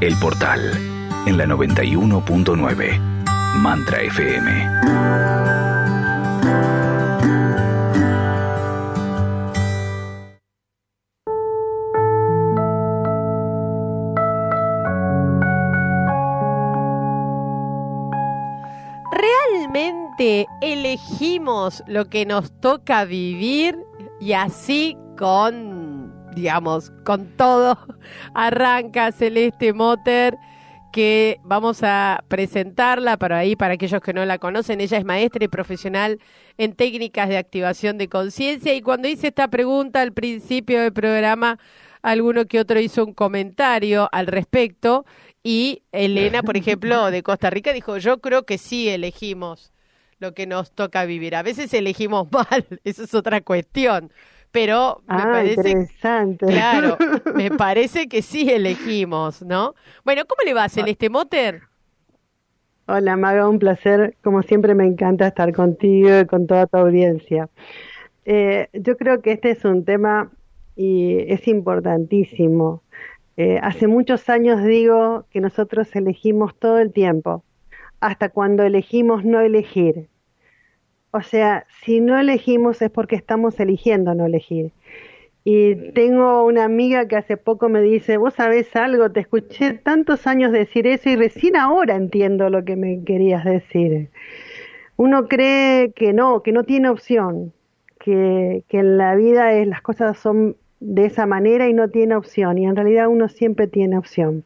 El Portal, en la 91.9, Mantra FM. realmente elegimos lo que nos toca vivir y así con, digamos, con todo arranca Celeste Motter que vamos a presentarla para ahí, para aquellos que no la conocen. Ella es maestra y profesional en técnicas de activación de conciencia y cuando hice esta pregunta al principio del programa, alguno que otro hizo un comentario al respecto y Elena, por ejemplo, de Costa Rica, dijo, yo creo que sí elegimos lo que nos toca vivir. A veces elegimos mal, eso es otra cuestión. Pero me Ah, parece, interesante. claro, me parece que sí elegimos, ¿no? Bueno, ¿cómo le va, Celeste Motter? Hola, Maga, un placer. Como siempre, me encanta estar contigo y con toda tu audiencia. Eh, yo creo que este es un tema y es importantísimo. Eh, hace muchos años digo que nosotros elegimos todo el tiempo, hasta cuando elegimos no elegir. O sea, si no elegimos es porque estamos eligiendo no elegir. Y tengo una amiga que hace poco me dice, vos sabés algo, te escuché tantos años decir eso y recién ahora entiendo lo que me querías decir. Uno cree que no, que no tiene opción, que, que en la vida es, las cosas son de esa manera y no tiene opción, y en realidad uno siempre tiene opción.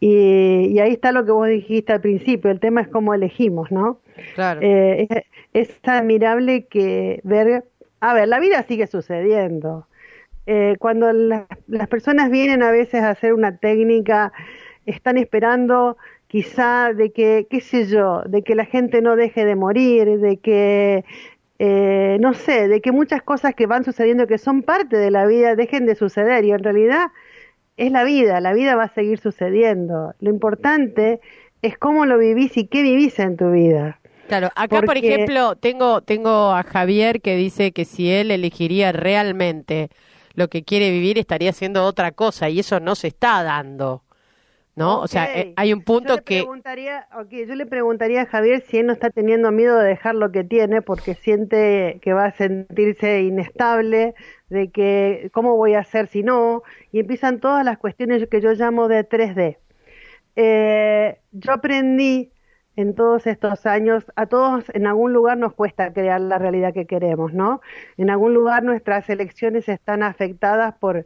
Y, y ahí está lo que vos dijiste al principio, el tema es cómo elegimos, ¿no? Claro. Eh, es, es admirable que ver, a ver, la vida sigue sucediendo. Eh, cuando la- las personas vienen a veces a hacer una técnica, están esperando quizá de que, qué sé yo, de que la gente no deje de morir, de que, eh, no sé, de que muchas cosas que van sucediendo que son parte de la vida dejen de suceder y en realidad es la vida, la vida va a seguir sucediendo. Lo importante es cómo lo vivís y qué vivís en tu vida. Claro, acá por ejemplo tengo tengo a Javier que dice que si él elegiría realmente lo que quiere vivir estaría haciendo otra cosa y eso no se está dando, ¿no? O sea, eh, hay un Yo punto le que Preguntaría, ok, yo le preguntaría a Javier si él no está teniendo miedo de dejar lo que tiene porque siente que va a sentirse inestable, de que cómo voy a hacer si no, y empiezan todas las cuestiones que yo llamo de 3D. Eh, yo aprendí en todos estos años, a todos en algún lugar nos cuesta crear la realidad que queremos, ¿no? En algún lugar nuestras elecciones están afectadas por,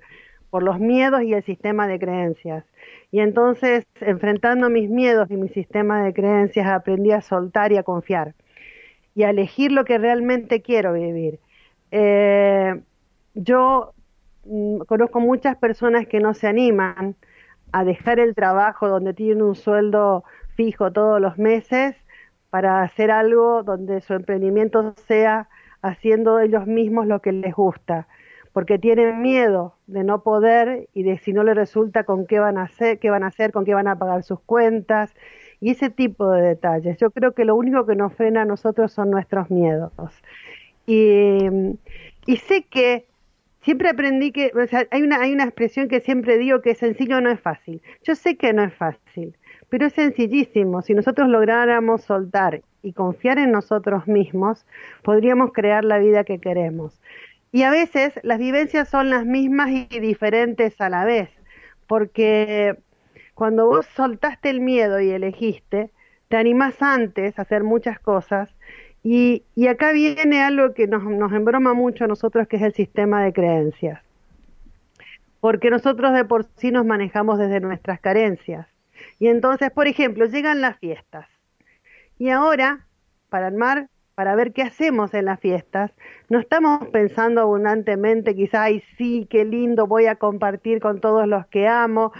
por los miedos y el sistema de creencias. Y entonces, enfrentando mis miedos y mi sistema de creencias, aprendí a soltar y a confiar y a elegir lo que realmente quiero vivir. Eh, yo mm, conozco muchas personas que no se animan a dejar el trabajo donde tienen un sueldo fijo todos los meses para hacer algo donde su emprendimiento sea haciendo ellos mismos lo que les gusta, porque tienen miedo de no poder y de si no les resulta con qué van a hacer, qué van a hacer, con qué van a pagar sus cuentas y ese tipo de detalles. Yo creo que lo único que nos frena a nosotros son nuestros miedos. Y, sé que siempre aprendí que, o sea, hay una, hay una expresión que siempre digo que sencillo no es fácil. Yo sé que no es fácil, pero es sencillísimo. Si nosotros lográramos soltar y confiar en nosotros mismos, podríamos crear la vida que queremos. Y a veces las vivencias son las mismas y diferentes a la vez, porque cuando vos soltaste el miedo y elegiste, te animás antes a hacer muchas cosas y, y acá viene algo que nos, nos embroma mucho a nosotros, que es el sistema de creencias. Porque nosotros de por sí nos manejamos desde nuestras carencias. Y entonces, por ejemplo, llegan las fiestas. Y ahora, para armar, para ver qué hacemos en las fiestas, no estamos pensando abundantemente, quizás, ay, sí, qué lindo, voy a compartir con todos los que amo,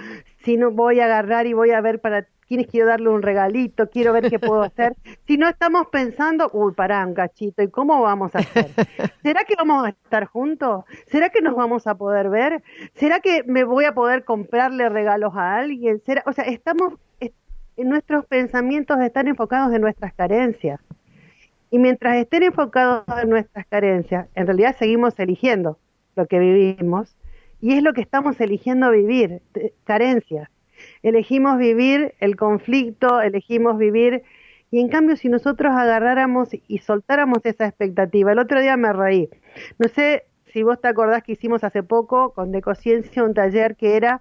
si no voy a agarrar y voy a ver para quiénes quiero darle un regalito, quiero ver qué puedo hacer. Si no estamos pensando, uy, pará, un cachito, ¿y cómo vamos a hacer? ¿Será que vamos a estar juntos? ¿Será que nos vamos a poder ver? ¿Será que me voy a poder comprarle regalos a alguien? ¿Será? O sea, estamos, es- nuestros pensamientos están enfocados en nuestras carencias. Y mientras estén enfocados en nuestras carencias, en realidad seguimos eligiendo lo que vivimos y es lo que estamos eligiendo vivir, carencias. elegimos vivir el conflicto, elegimos vivir y en cambio, si nosotros agarráramos y soltáramos esa expectativa, el otro día me reí. No sé si vos te acordás que hicimos hace poco con Decociencia un taller que era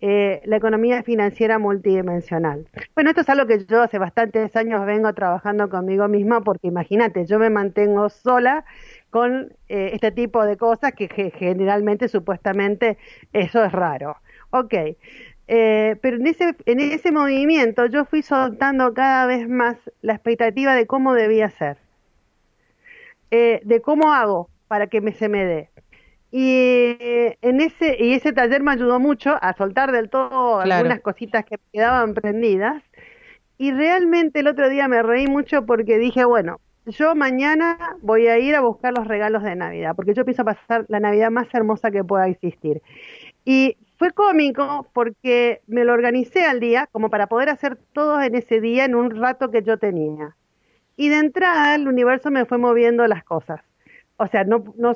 eh, la economía financiera multidimensional. Bueno, esto es algo que yo hace bastantes años vengo trabajando conmigo misma porque imagínate, yo me mantengo sola con eh, este tipo de cosas que, generalmente, supuestamente, eso es raro. Ok, eh, pero en ese, en ese movimiento yo fui soltando cada vez más la expectativa de cómo debía ser, eh, de cómo hago para que me, se me dé. Y en ese, y ese taller me ayudó mucho a soltar del todo algunas cositas que quedaban prendidas. Y realmente el otro día me reí mucho porque dije, bueno, yo mañana voy a ir a buscar los regalos de Navidad, porque yo pienso pasar la Navidad más hermosa que pueda existir. Y fue cómico porque me lo organicé al día como para poder hacer todo en ese día en un rato que yo tenía. Y de entrada el universo me fue moviendo las cosas. O sea, no, no,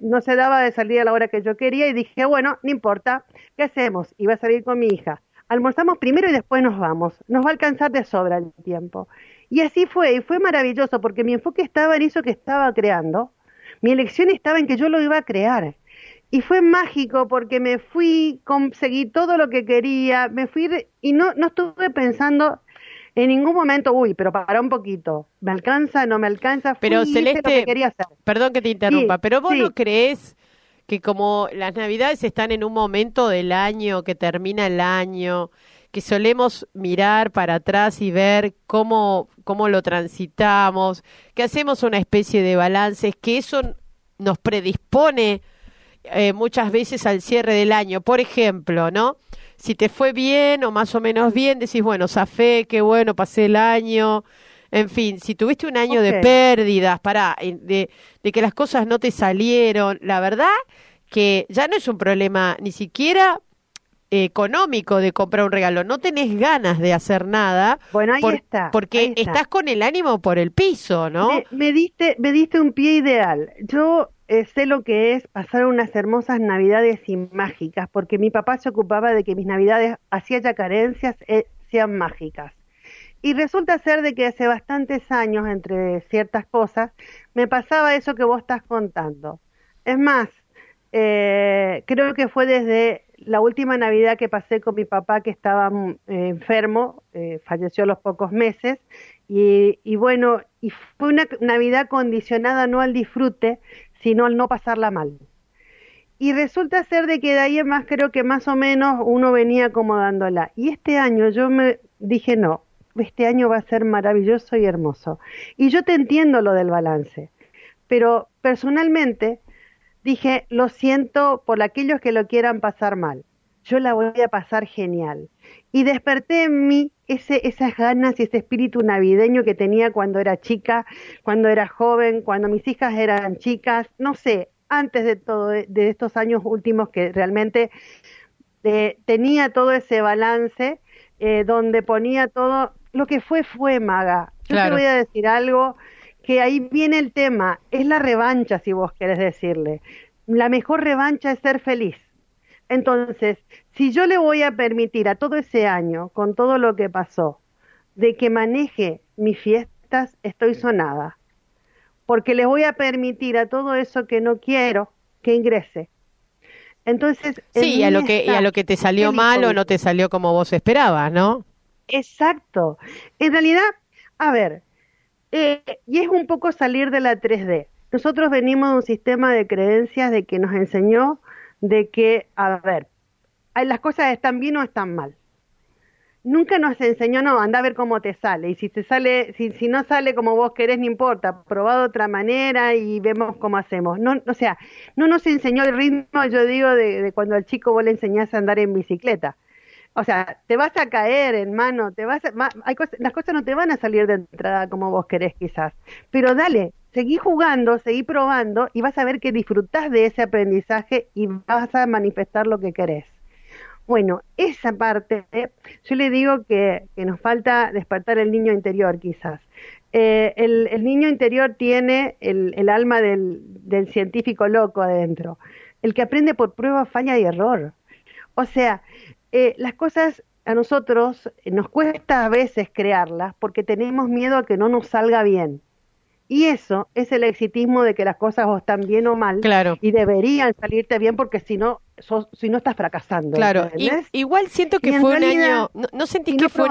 no se daba de salir a la hora que yo quería y dije, bueno, no importa, ¿qué hacemos? Iba a salir con mi hija. Almorzamos primero y después nos vamos. Nos va a alcanzar de sobra el tiempo. Y así fue, y fue maravilloso porque mi enfoque estaba en eso que estaba creando. Mi elección estaba en que yo lo iba a crear. Y fue mágico porque me fui, conseguí todo lo que quería, me fui y no, no estuve pensando en ningún momento, uy, pero para un poquito, ¿me alcanza? ¿No me alcanza? pero Celeste, quería hacer. perdón que te interrumpa, pero vos no crees que como las navidades están en un momento del año, que termina el año, que solemos mirar para atrás y ver cómo, cómo lo transitamos, que hacemos una especie de balances, que eso nos predispone eh, muchas veces al cierre del año. Por ejemplo, ¿no? Si te fue bien o más o menos bien, decís, bueno, zafé, qué bueno, pasé el año. En fin, si tuviste un año de pérdidas, para de, de que las cosas no te salieron, la verdad que ya no es un problema ni siquiera económico de comprar un regalo, no tenés ganas de hacer nada. Bueno, ahí está. Porque estás con el ánimo por el piso, ¿no? Me, diste, me diste un pie ideal. Yo eh, sé lo que es pasar unas hermosas navidades y mágicas, porque mi papá se ocupaba de que mis navidades, así haya carencias, eh, sean mágicas. Y resulta ser de que hace bastantes años, entre ciertas cosas, me pasaba eso que vos estás contando. Es más, eh, creo que fue desde la última Navidad que pasé con mi papá que estaba mm, enfermo, falleció a los pocos meses, y, bueno, y fue una Navidad condicionada no al disfrute, sino al no pasarla mal. Y resulta ser de que de ahí en más creo que más o menos uno venía acomodándola. Y este año yo me dije, no, este año va a ser maravilloso y hermoso. Y yo te entiendo lo del balance, pero personalmente dije, lo siento por aquellos que lo quieran pasar mal. Yo la voy a pasar genial. Y desperté en mí ese, esas ganas y ese espíritu navideño que tenía cuando era chica, cuando era joven, cuando mis hijas eran chicas, no sé, antes de todo, de estos años últimos que realmente eh, tenía todo ese balance eh, donde ponía todo, lo que fue fue maga. Yo te voy a decir algo, que ahí viene el tema, es la revancha, si vos querés decirle. La mejor revancha es ser feliz. Entonces, si yo le voy a permitir a todo ese año, con todo lo que pasó, de que maneje mis fiestas, estoy sonada. Porque les voy a permitir a todo eso que no quiero que ingrese. Entonces, sí, a lo que y a lo que te salió mal o no te salió como vos esperabas, ¿no? Exacto. En realidad, a ver, eh, y es un poco salir de la 3D. Nosotros venimos de un sistema de creencias de que nos enseñó de que, a ver, las cosas están bien o están mal. Nunca nos enseñó, no, anda a ver cómo te sale. Y si te sale, si, si no sale como vos querés, no importa, probá de otra manera y vemos cómo hacemos. No, o sea, no nos enseñó el ritmo, yo digo, de, cuando al chico vos le enseñás a andar en bicicleta o sea, te vas a caer, en mano, te vas hay las cosas no te van a salir de entrada como vos querés quizás, pero dale, seguí jugando, seguí probando y vas a ver que disfrutás de ese aprendizaje y vas a manifestar lo que querés. Bueno, esa parte, yo le digo que, nos falta despertar el niño interior quizás. Eh, el, niño interior tiene el, alma del, del científico loco adentro, el que aprende por prueba, falla y error. O sea, eh, las cosas, a nosotros nos cuesta a veces crearlas porque tenemos miedo a que no nos salga bien. Y eso es el exitismo de que las cosas o están bien o mal Claro. y deberían salirte bien porque si no, sos- si no estás fracasando. Claro, igual siento que fue un año, no, no sentí que no fue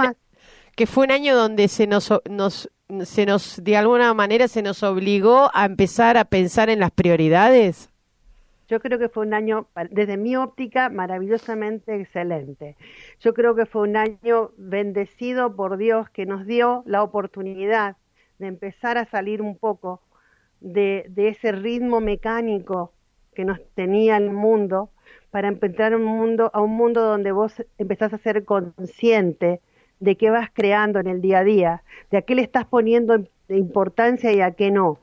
que fue un año donde se nos, nos se nos de alguna manera se nos obligó a empezar a pensar en las prioridades. Yo creo que fue un año, desde mi óptica, maravillosamente excelente. Yo creo que fue un año bendecido por Dios que nos dio la oportunidad de empezar a salir un poco de, ese ritmo mecánico que nos tenía el mundo para empezar un mundo, a un mundo donde vos empezás a ser consciente de qué vas creando en el día a día, de a qué le estás poniendo importancia y a qué no.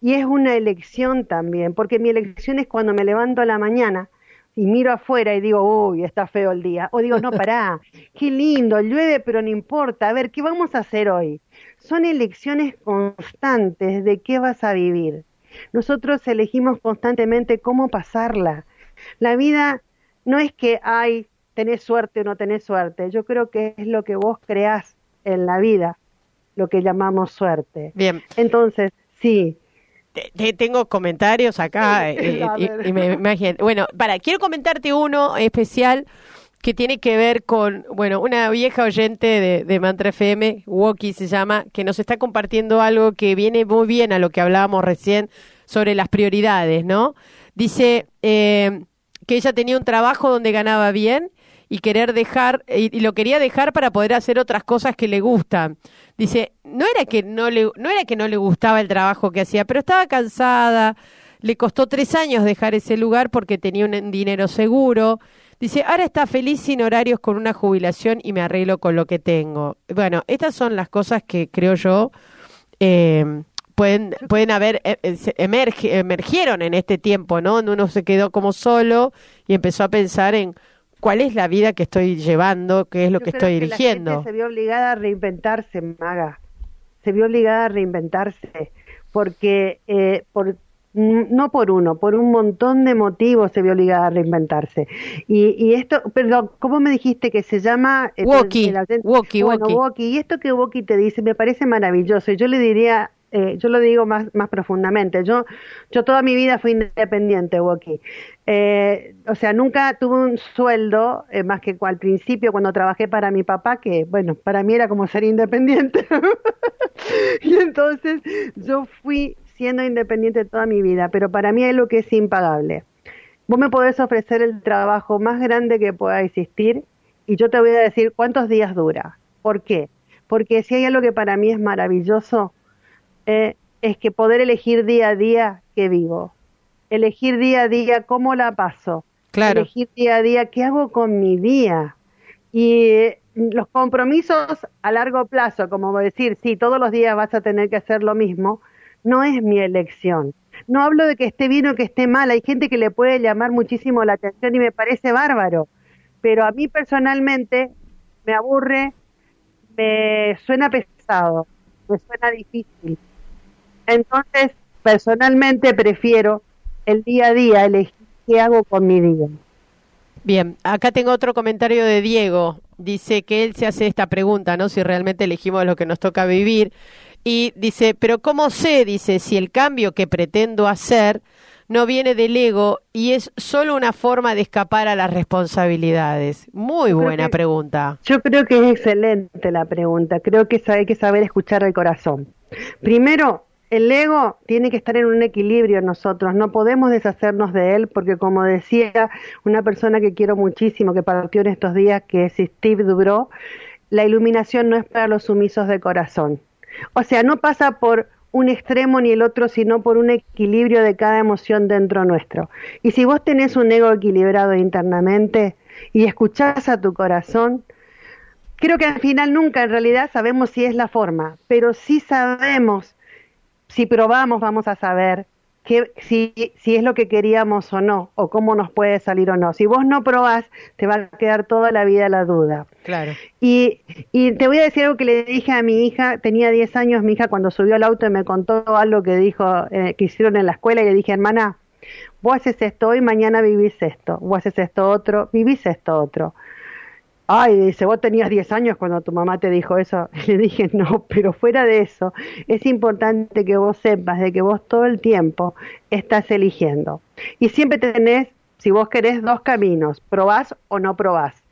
Y es una elección también, porque mi elección es cuando me levanto a la mañana y miro afuera y digo, uy, está feo el día. O digo, no, pará, qué lindo, llueve, pero no importa. A ver, ¿qué vamos a hacer hoy? Son elecciones constantes de qué vas a vivir. Nosotros elegimos constantemente cómo pasarla. La vida no es que, ay, tenés suerte o no tenés suerte. Yo creo que es lo que vos creás en la vida, lo que llamamos suerte. Bien, Entonces, sí, tengo comentarios acá eh, y, me imagino. Bueno, para, quiero comentarte uno especial que tiene que ver con, bueno, una vieja oyente de, de Mantra FM, Woki se llama, que nos está compartiendo algo que viene muy bien a lo que hablábamos recién sobre las prioridades, ¿no? Dice eh, que ella tenía un trabajo donde ganaba bien y querer dejar y, y lo quería dejar para poder hacer otras cosas que le gustan. Dice, no era que no le no era que no le gustaba el trabajo que hacía, pero estaba cansada. Le costó tres años dejar ese lugar porque tenía un dinero seguro. Dice, ahora está feliz sin horarios con una jubilación y me arreglo con lo que tengo. Bueno, estas son las cosas que creo yo eh, pueden pueden haber eh, eh, emergieron en este tiempo, ¿no? Donde uno se quedó como solo y empezó a pensar en cuál es la vida que estoy llevando, qué es lo Yo que estoy La dirigiendo. gente se vio obligada a reinventarse, Maga. Se vio obligada a reinventarse porque eh, por no por uno, por un montón de motivos se vio obligada a reinventarse. Y, y esto, perdón, ¿cómo me dijiste que se llama? Woki, Woki, Woki. Woki. Y esto que Woki te dice me parece maravilloso. Y yo le diría, eh, yo lo digo más, más profundamente. Yo, yo toda mi vida fui independiente, Woki. Eh, o sea, nunca tuve un sueldo, eh, más que al principio cuando trabajé para mi papá, que bueno, para mí era como ser independiente. y entonces yo fui siendo independiente toda mi vida, pero para mí es lo que es impagable. Vos me podés ofrecer el trabajo más grande que pueda existir y yo te voy a decir cuántos días dura. ¿Por qué? Porque si hay algo que para mí es maravilloso, eh, es que poder elegir día a día que vivo, elegir día a día cómo la paso, Claro. elegir día a día qué hago con mi día. Y eh, los compromisos a largo plazo, como decir, sí, todos los días vas a tener que hacer lo mismo, no es mi elección. No hablo de que esté bien o que esté mal, hay gente que le puede llamar muchísimo la atención y me parece bárbaro, pero a mí personalmente me aburre, me suena pesado, me suena difícil. Entonces, personalmente prefiero el día a día elegir qué hago con mi día. Bien, acá tengo otro comentario de Diego. Dice que él se hace esta pregunta, ¿no? Si realmente elegimos lo que nos toca vivir. Y dice, pero ¿cómo sé? Dice, si el cambio que pretendo hacer no viene del ego y es solo una forma de escapar a las responsabilidades. Muy Yo buena que- pregunta. Yo creo que es excelente la pregunta. Creo que hay que saber escuchar el corazón. Primero, el ego tiene que estar en un equilibrio en nosotros. No podemos deshacernos de él porque, como decía una persona que quiero muchísimo, que partió en estos días, que es Steve Dubrow, la iluminación no es para los sumisos de corazón. O sea, no pasa por un extremo ni el otro, sino por un equilibrio de cada emoción dentro nuestro. Y si vos tenés un ego equilibrado internamente y escuchás a tu corazón, creo que al final nunca en realidad sabemos si es la forma, pero sí sabemos, si probamos vamos a saber que, si, si es lo que queríamos o no, o cómo nos puede salir o no. Si vos no probás, te va a quedar toda la vida la duda. Claro. Y, y te voy a decir algo que le dije a mi hija, tenía 10 años, mi hija cuando subió al auto y me contó algo que dijo, eh, que hicieron en la escuela y le dije, hermana, vos haces esto hoy, mañana vivís esto, vos haces esto otro, vivís esto otro. Ay, dice, vos tenías 10 años cuando tu mamá te dijo eso. Le dije, no, pero fuera de eso, es importante que vos sepas de que vos todo el tiempo estás eligiendo. Y siempre tenés, si vos querés, dos caminos, probás o no probás.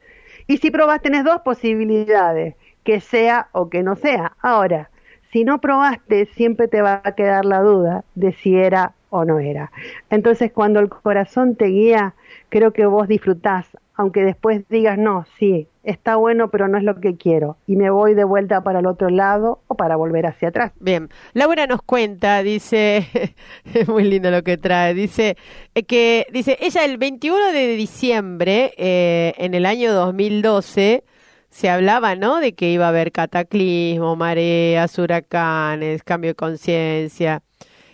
Y si probás, tenés dos posibilidades, que sea o que no sea. Ahora, si no probaste, siempre te va a quedar la duda de si era o no era. Entonces, cuando el corazón te guía, creo que vos disfrutás, aunque después digas, no, sí, está bueno, pero no es lo que quiero, y me voy de vuelta para el otro lado o para volver hacia atrás. Bien, Laura nos cuenta, dice, es muy lindo lo que trae, dice eh, que, dice, ella el 21 de diciembre, eh, en el año 2012, se hablaba, ¿no? De que iba a haber cataclismo, mareas, huracanes, cambio de conciencia.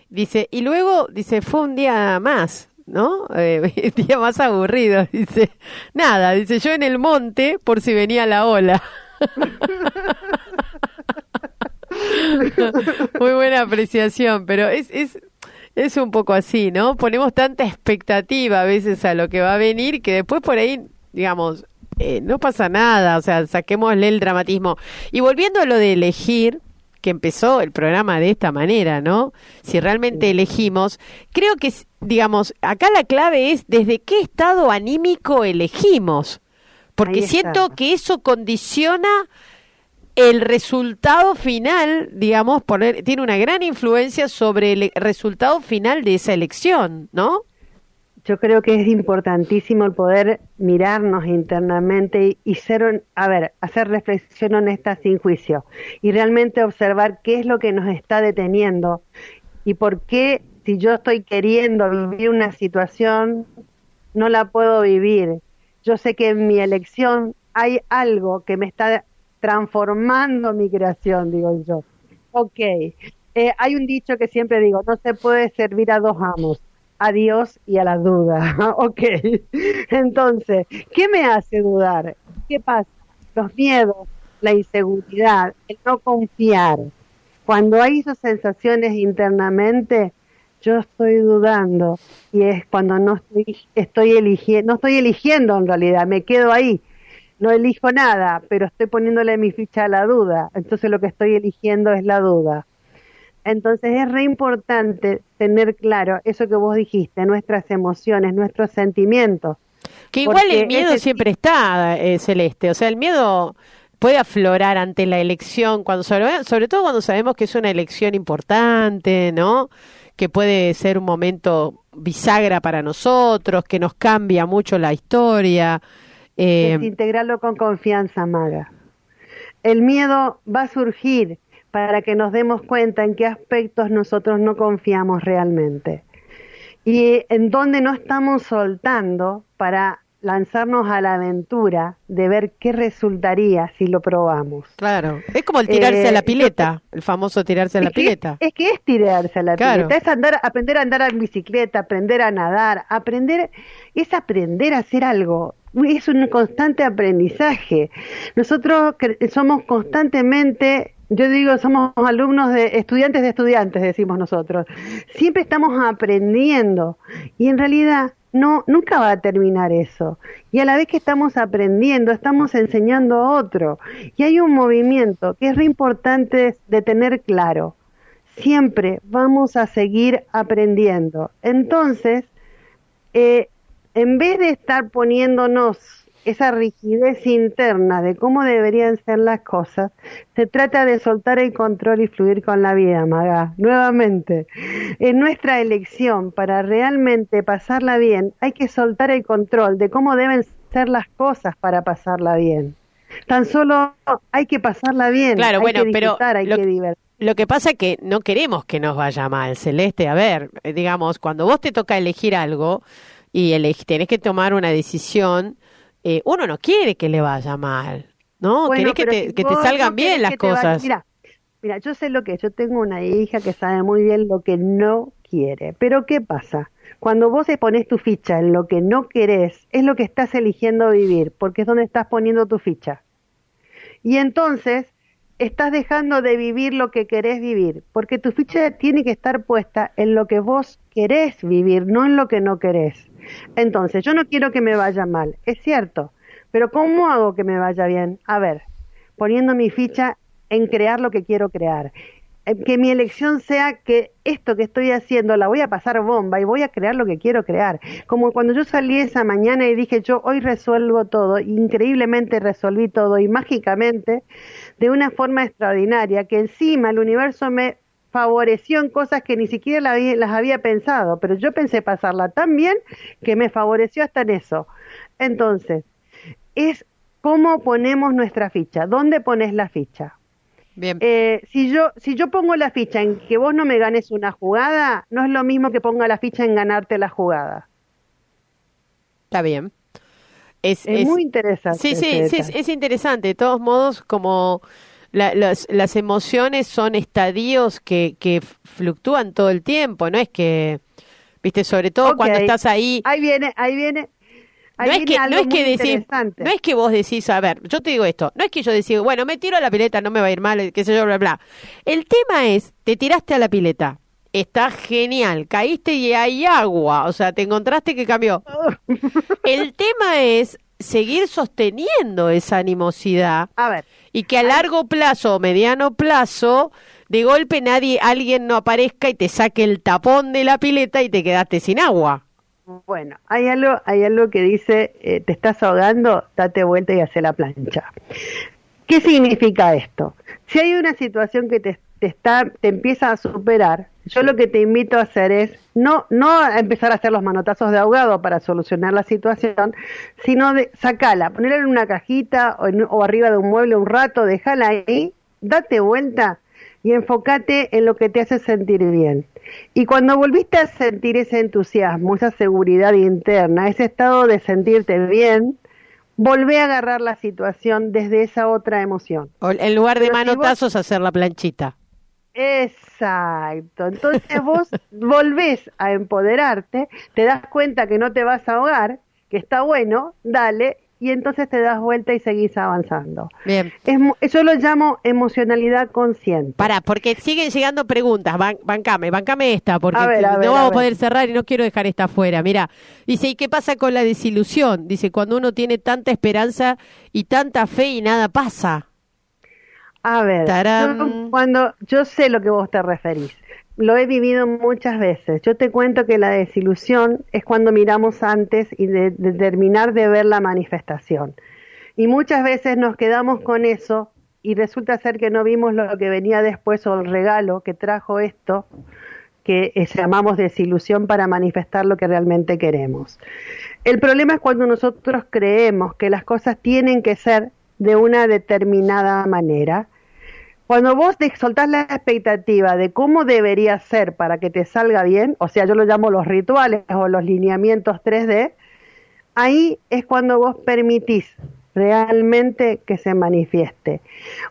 Dice, y luego, dice, fue un día más, ¿no? Eh, día más aburrido, dice. Nada, dice, yo en el monte por si venía la ola. Muy buena apreciación, pero es, es, es un poco así, ¿no? Ponemos tanta expectativa a veces a lo que va a venir que después por ahí, digamos, eh, no pasa nada, o sea, saquémosle el dramatismo. Y volviendo a lo de elegir, que empezó el programa de esta manera, ¿no? Si realmente elegimos, creo que, digamos, acá la clave es desde qué estado anímico elegimos, porque siento que eso condiciona el resultado final, digamos, poner, tiene una gran influencia sobre el resultado final de esa elección, ¿no? Yo creo que es importantísimo el poder mirarnos internamente y, ser, a ver, hacer reflexión honesta sin juicio y realmente observar qué es lo que nos está deteniendo y por qué si yo estoy queriendo vivir una situación no la puedo vivir. Yo sé que en mi elección hay algo que me está transformando mi creación, digo yo. Ok, eh, hay un dicho que siempre digo, no se puede servir a dos amos a Dios y a la duda. ok, entonces, ¿qué me hace dudar? ¿Qué pasa? Los miedos, la inseguridad, el no confiar. Cuando hay esas sensaciones internamente, yo estoy dudando y es cuando no estoy, estoy eligiendo, no estoy eligiendo en realidad, me quedo ahí. No elijo nada, pero estoy poniéndole mi ficha a la duda. Entonces lo que estoy eligiendo es la duda. Entonces es re importante tener claro eso que vos dijiste, nuestras emociones, nuestros sentimientos. Que igual el miedo siempre está, eh, Celeste. O sea, el miedo puede aflorar ante la elección, cuando sobre, sobre todo cuando sabemos que es una elección importante, ¿no? Que puede ser un momento bisagra para nosotros, que nos cambia mucho la historia. Eh, integrarlo con confianza, Maga. El miedo va a surgir para que nos demos cuenta en qué aspectos nosotros no confiamos realmente y en dónde no estamos soltando para lanzarnos a la aventura de ver qué resultaría si lo probamos. Claro, es como el tirarse a la eh, pileta, el famoso tirarse a la pileta. Es que es tirarse a la pileta, es andar, aprender a andar en bicicleta, aprender a nadar, aprender, es aprender a hacer algo, es un constante aprendizaje. Nosotros somos constantemente yo digo, somos alumnos de estudiantes de estudiantes, decimos nosotros. Siempre estamos aprendiendo y en realidad no nunca va a terminar eso. Y a la vez que estamos aprendiendo, estamos enseñando a otro. Y hay un movimiento que es re importante de tener claro. Siempre vamos a seguir aprendiendo. Entonces, eh, en vez de estar poniéndonos esa rigidez interna de cómo deberían ser las cosas, se trata de soltar el control y fluir con la vida, Maga. Nuevamente, en nuestra elección para realmente pasarla bien, hay que soltar el control de cómo deben ser las cosas para pasarla bien. Tan solo hay que pasarla bien. Claro, hay bueno, que pero hay lo, que lo que pasa es que no queremos que nos vaya mal, Celeste. A ver, eh, digamos, cuando vos te toca elegir algo y tenés que tomar una decisión, eh, uno no quiere que le vaya mal, ¿no? Quiere que te, que te salgan bien las cosas. Mira, mira, yo sé lo que es. Yo tengo una hija que sabe muy bien lo que no quiere. Pero ¿qué pasa? Cuando vos te pones tu ficha en lo que no querés, es lo que estás eligiendo vivir, porque es donde estás poniendo tu ficha. Y entonces estás dejando de vivir lo que querés vivir, porque tu ficha tiene que estar puesta en lo que vos querés vivir, no en lo que no querés. Entonces, yo no quiero que me vaya mal, es cierto, Pero ¿cómo hago que me vaya bien? A ver, poniendo mi ficha en crear lo que quiero crear. Eh, que mi elección sea que esto que estoy haciendo la voy a pasar bomba y voy a crear lo que quiero crear. Como cuando yo salí esa mañana y dije yo hoy resuelvo todo, increíblemente resolví todo y mágicamente de una forma extraordinaria que encima el universo me favoreció en cosas que ni siquiera las había pensado, pero yo pensé pasarla tan bien que me favoreció hasta en eso. Entonces, es cómo ponemos nuestra ficha, dónde pones la ficha. Bien. Eh, si yo si yo pongo la ficha en que vos no me ganes una jugada, no es lo mismo que ponga la ficha en ganarte la jugada. Está bien. Es, muy interesante. Sí, sí, sí es, interesante. De todos modos, como las, las, emociones son estadios que, que fluctúan todo el tiempo, no es que, viste, sobre todo cuando estás ahí. Ahí viene, ahí viene, no es que, no es que decir, no es que vos decís, a ver, yo te digo esto, no es que yo decía, bueno, me tiro a la pileta, no me va a ir mal, qué sé yo, bla, bla. El tema es, te tiraste a la pileta, está genial, caíste y hay agua, o sea, te encontraste que cambió. El tema es seguir sosteniendo esa animosidad. A ver. Y que a largo plazo o mediano plazo, de golpe nadie, alguien no aparezca y te saque el tapón de la pileta y te quedaste sin agua. Bueno, hay algo, hay algo que dice, eh, te estás ahogando, date vuelta y hace la plancha. ¿Qué significa esto? Si hay una situación que te, está, te empieza a superar, yo lo que te invito a hacer es no, no empezar a hacer los manotazos de ahogado para solucionar la situación, sino de sacala, ponerla en una cajita o, o arriba de un mueble un rato, déjala ahí, date vuelta y enfócate en lo que te hace sentir bien. Y cuando volviste a sentir ese entusiasmo, esa seguridad interna, ese estado de sentirte bien, volvé a agarrar la situación desde esa otra emoción. en lugar de manotazos, hacer la planchita. Exacto. Entonces vos volvés a empoderarte, te das cuenta que no te vas a ahogar, que está bueno, dale, y entonces te das vuelta y seguís avanzando. Bien. Es, eso lo llamo emocionalidad consciente. Para, porque siguen llegando preguntas. Ban, bancame, bancame esta, porque no vamos a, poder cerrar y no quiero dejar esta fuera. Mira, dice, ¿y qué pasa con la desilusión? Dice, cuando uno tiene tanta esperanza y tanta fe y nada pasa. A ver, cuando yo sé lo que vos te referís lo he vivido muchas veces. Yo te cuento que la desilusión es cuando miramos antes y de, terminar de ver la manifestación. Y muchas veces nos quedamos con eso y resulta ser que no vimos lo que venía después o el regalo que trajo esto que eh, llamamos desilusión para manifestar lo que realmente queremos. El problema es cuando nosotros creemos que las cosas tienen que ser de una determinada manera cuando vos soltás la expectativa de cómo debería ser para que te salga bien, o sea, yo lo llamo los rituales o los lineamientos 3D, ahí es cuando vos permitís realmente que se manifieste.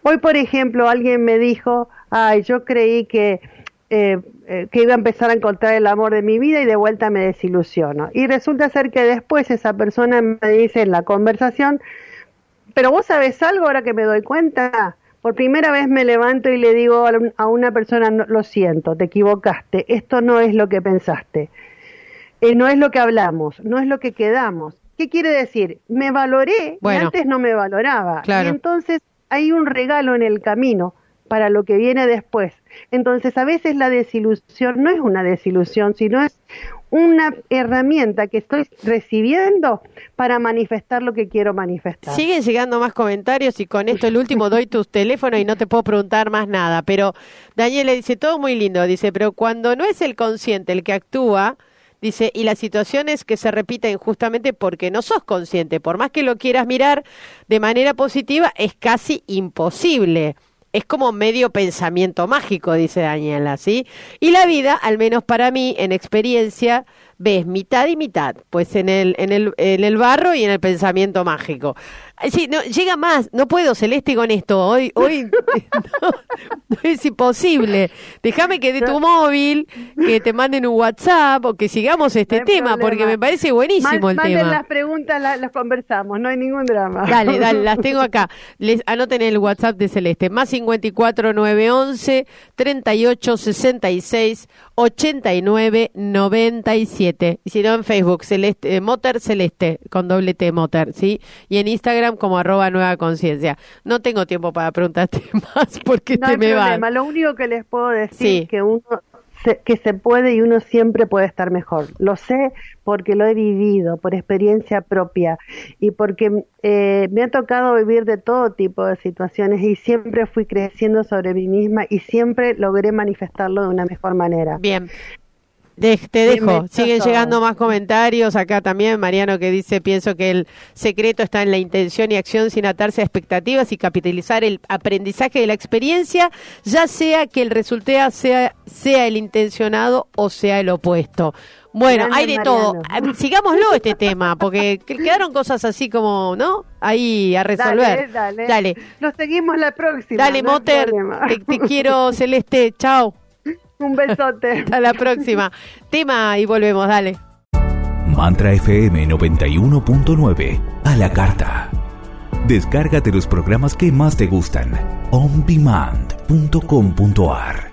Hoy, por ejemplo, alguien me dijo, ay, yo creí que, eh, eh, que iba a empezar a encontrar el amor de mi vida y de vuelta me desilusiono. Y resulta ser que después esa persona me dice en la conversación, pero vos sabes algo ahora que me doy cuenta, por primera vez me levanto y le digo a una persona, lo siento, te equivocaste, esto no es lo que pensaste, eh, no es lo que hablamos, no es lo que quedamos. ¿Qué quiere decir? Me valoré y antes no me valoraba. Y entonces hay un regalo en el camino para lo que viene después. Entonces a veces la desilusión no es una desilusión, sino es una herramienta que estoy recibiendo para manifestar lo que quiero manifestar. Siguen llegando más comentarios y con esto el último doy tus teléfonos y no te puedo preguntar más nada. Pero Daniel le dice todo muy lindo, dice, pero cuando no es el consciente el que actúa, dice, y las situaciones que se repiten justamente porque no sos consciente, por más que lo quieras mirar de manera positiva, es casi imposible es como medio pensamiento mágico, dice Daniela, ¿sí? Y la vida, al menos para mí, en experiencia, ves mitad y mitad, pues en el, en el, en el barro y en el pensamiento mágico. Sí, no, llega más, no puedo, Celeste, con esto. Hoy, hoy no, es imposible. Déjame que de tu móvil, que te manden un WhatsApp o que sigamos este tema, porque me parece buenísimo el manden tema. las preguntas, las, conversamos, no hay ningún drama. Dale, dale, las tengo acá. Les anoten el WhatsApp de Celeste, más 54 911 38 66 89 97. 7. Y si no, en Facebook, Celeste, eh, Motor Celeste, con doble T Motor, ¿sí? Y en Instagram como arroba nueva conciencia. No tengo tiempo para preguntarte más porque no te me problema. vas. Lo único que les puedo decir Sí. es que uno se, que se puede y uno siempre puede estar mejor. Lo sé porque lo he vivido, por experiencia propia y porque eh, me ha tocado vivir de todo tipo de situaciones y siempre fui creciendo sobre mí misma y siempre logré manifestarlo de una mejor manera. Bien. De- te dejo. Siguen llegando más comentarios. Acá también Mariano que dice, pienso que el secreto está en la intención y acción sin atarse a expectativas y capitalizar el aprendizaje de la experiencia, ya sea que el resultado sea, sea el intencionado o sea el opuesto. Bueno, Grande hay de todo. Mariano. Ah, Sigámoslo este tema, porque que- quedaron cosas así como, ¿no? Ahí a resolver. Dale, dale. Dale, Lo seguimos la próxima. dale, no Moter. te quiero, Celeste. Chao. Un besote. Hasta la próxima. Tema y volvemos, dale. Mantra FM 91.9 a la carta. Descárgate los programas que más te gustan. ondemand.com.ar